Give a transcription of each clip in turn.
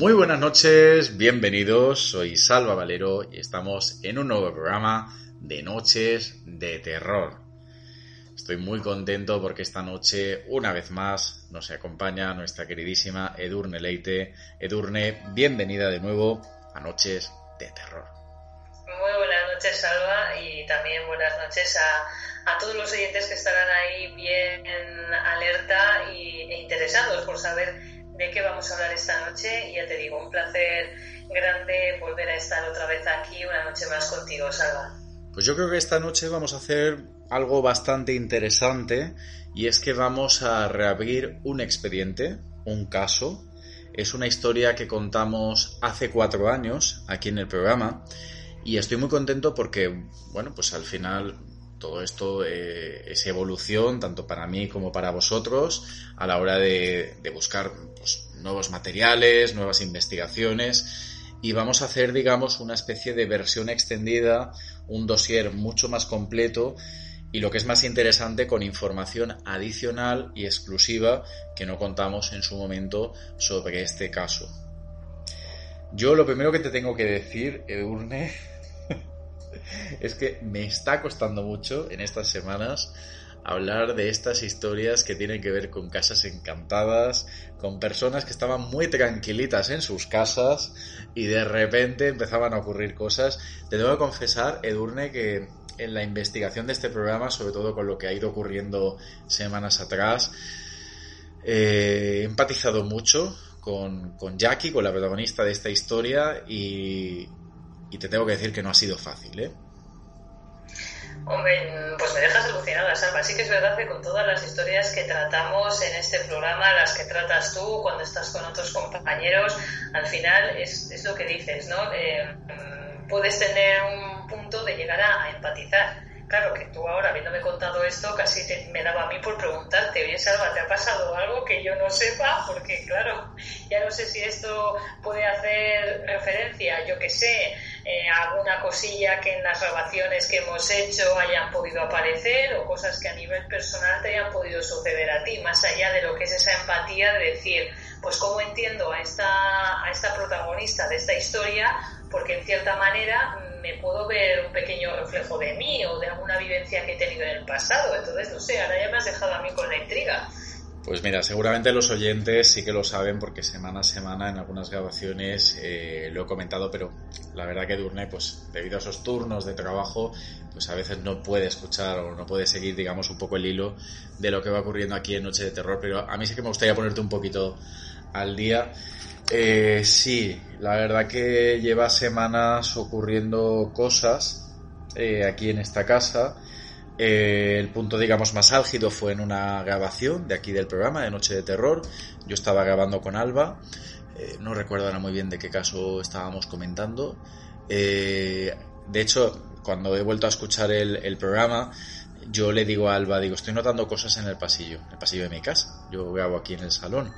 Muy buenas noches, bienvenidos, soy Salva Valero y estamos en un nuevo programa de Noches de Terror. Estoy muy contento porque esta noche, una vez más, nos acompaña nuestra queridísima Edurne Leite. Edurne, bienvenida de nuevo a Noches de Terror. Muy buenas noches, Salva, y también buenas noches a, todos los oyentes que estarán ahí bien alerta y, e interesados por saber de qué vamos a hablar esta noche. Y ya te digo, un placer grande volver a estar otra vez aquí una noche más contigo, Salva. Pues yo creo que esta noche vamos a hacer algo bastante interesante y es que vamos a reabrir un expediente, un caso. Es una historia que contamos hace cuatro años aquí en el programa y estoy muy contento porque, bueno, pues al final todo esto eh, es evolución tanto para mí como para vosotros a la hora de, buscar pues, nuevos materiales, nuevas investigaciones y vamos a hacer, digamos, una especie de versión extendida, un dossier mucho más completo y lo que es más interesante con información adicional y exclusiva que no contamos en su momento sobre este caso. Yo lo primero que te tengo que decir, Edurne, es que me está costando mucho en estas semanas hablar de estas historias que tienen que ver con casas encantadas, con personas que estaban muy tranquilitas en sus casas y de repente empezaban a ocurrir cosas. Te tengo que confesar, Edurne, que en la investigación de este programa, sobre todo con lo que ha ido ocurriendo semanas atrás, eh, he empatizado mucho con, con Jackie, con la protagonista de esta historia y, y te tengo que decir que no ha sido fácil, ¿eh? Hombre, pues me dejas alucinada, Salva. Sí que es verdad que con todas las historias que tratamos en este programa, las que tratas tú cuando estás con otros compañeros, al final es, es lo que dices, ¿no? Eh, puedes tener un punto de llegar a, empatizar. Claro que tú ahora, habiéndome contado esto, casi te, me daba a mí por preguntarte, oye, Salva, ¿te ha pasado algo que yo no sepa? Porque, claro, ya no sé si esto puede hacer referencia, yo que sé, eh, alguna cosilla que en las grabaciones que hemos hecho hayan podido aparecer o cosas que a nivel personal te hayan podido suceder a ti, más allá de lo que es esa empatía de decir, pues cómo entiendo a esta, a esta protagonista de esta historia, porque en cierta manera me puedo ver un pequeño reflejo de mí o de alguna vivencia que he tenido en el pasado. Entonces, no sé, ahora ya me has dejado a mí con la intriga. Pues mira, seguramente los oyentes sí que lo saben porque semana a semana en algunas grabaciones eh, lo he comentado, pero la verdad que Durne, pues debido a esos turnos de trabajo, pues a veces no puede escuchar o no puede seguir, digamos, un poco el hilo de lo que va ocurriendo aquí en Noche de Terror, pero a mí sí que me gustaría ponerte un poquito al día. Eh, sí, la verdad que lleva semanas ocurriendo cosas eh, aquí en esta casa. Eh, el punto, digamos, más álgido fue en una grabación de aquí del programa, de Noche de Terror. Yo estaba grabando con Alba. Eh, no recuerdo ahora muy bien de qué caso estábamos comentando. Eh, de hecho, cuando he vuelto a escuchar el, programa, yo le digo a Alba, digo, estoy notando cosas en el pasillo, el pasillo de mi casa. Yo grabo aquí en el salón.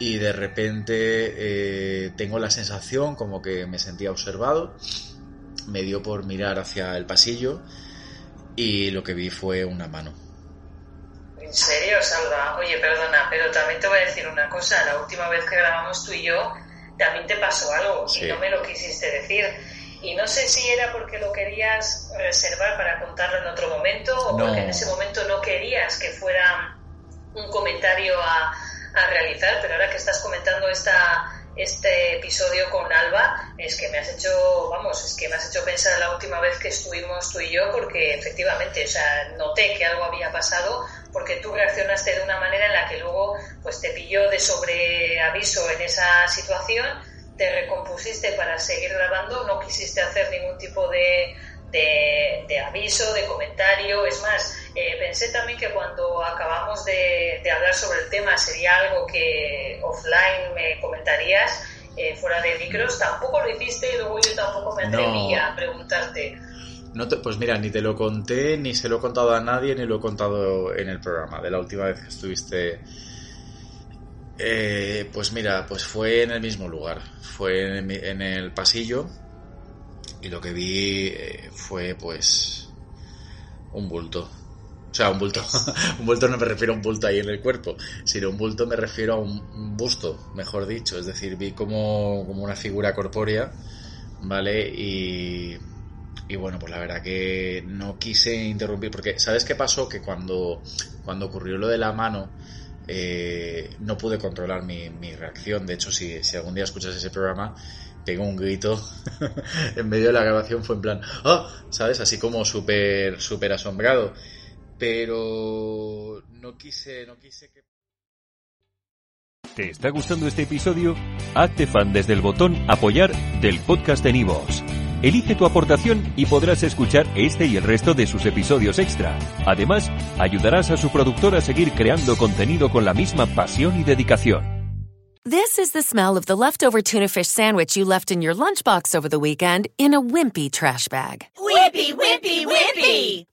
y de repente tengo la sensación como que me sentía observado. Me dio por mirar hacia el pasillo y lo que vi fue una mano. ¿En serio, Salva? Oye, perdona, pero también te voy a decir una cosa. La última vez que grabamos tú y yo, también te pasó algo y no me lo quisiste decir. Y no sé si era porque lo querías reservar para contarlo en otro momento o porque en ese momento no querías que fuera un comentario a, a realizar, pero ahora que estás comentando esta, este episodio con Alba, es que me has hecho, vamos, es que me has hecho pensar la última vez que estuvimos tú y yo, porque efectivamente, o sea, noté que algo había pasado, porque tú reaccionaste de una manera en la que luego, pues te pilló de sobreaviso en esa situación, te recompusiste para seguir grabando, no quisiste hacer ningún tipo de, de, aviso, de comentario. Es más, eh, pensé también que cuando acabamos de, hablar sobre el tema sería algo que offline me comentarías eh, fuera de micros. Tampoco lo hiciste y luego yo tampoco me atrevía a preguntarte. No pues mira, ni te lo conté, ni se lo he contado a nadie, ni lo he contado en el programa de la última vez que estuviste. Eh, pues mira, pues fue en el mismo lugar, fue en el pasillo y lo que vi fue pues un bulto. O sea, un bulto. un bulto no me refiero a un bulto ahí en el cuerpo, sino un bulto me refiero a un, busto, mejor dicho. Es decir, vi como, como una figura corpórea, ¿vale? Y, y bueno, pues la verdad que no quise interrumpir, porque ¿sabes qué pasó? Que cuando, cuando ocurrió lo de la mano, eh, no pude controlar mi, mi reacción. De hecho, si, si algún día escuchas ese programa, tengo un grito en medio de la grabación, fue en plan, ¡ah! ¿Sabes? Así como súper, súper asombrado. Pero no quise, no quise que... ¿Te está gustando este episodio? Hazte fan desde el botón apoyar del podcast de Nivos. Elige tu aportación y podrás escuchar este y el resto de sus episodios extra. Además, ayudarás a su productor a seguir creando contenido con la misma pasión y dedicación. This is the smell of the leftover tuna fish sandwich you left in your lunchbox over the weekend in a wimpy trash bag. Wimpy, wimpy, wimpy!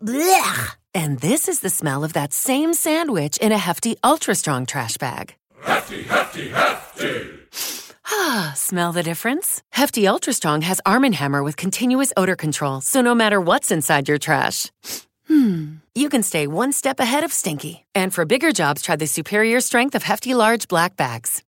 Blech! And this is the smell of that same sandwich in a hefty, ultra strong trash bag. Hefty, hefty, hefty! Ah, smell the difference? Hefty Ultra Strong has Arm & Hammer with continuous odor control, so no matter what's inside your trash, hmm, you can stay one step ahead of stinky. And for bigger jobs, try the superior strength of Hefty Large Black Bags.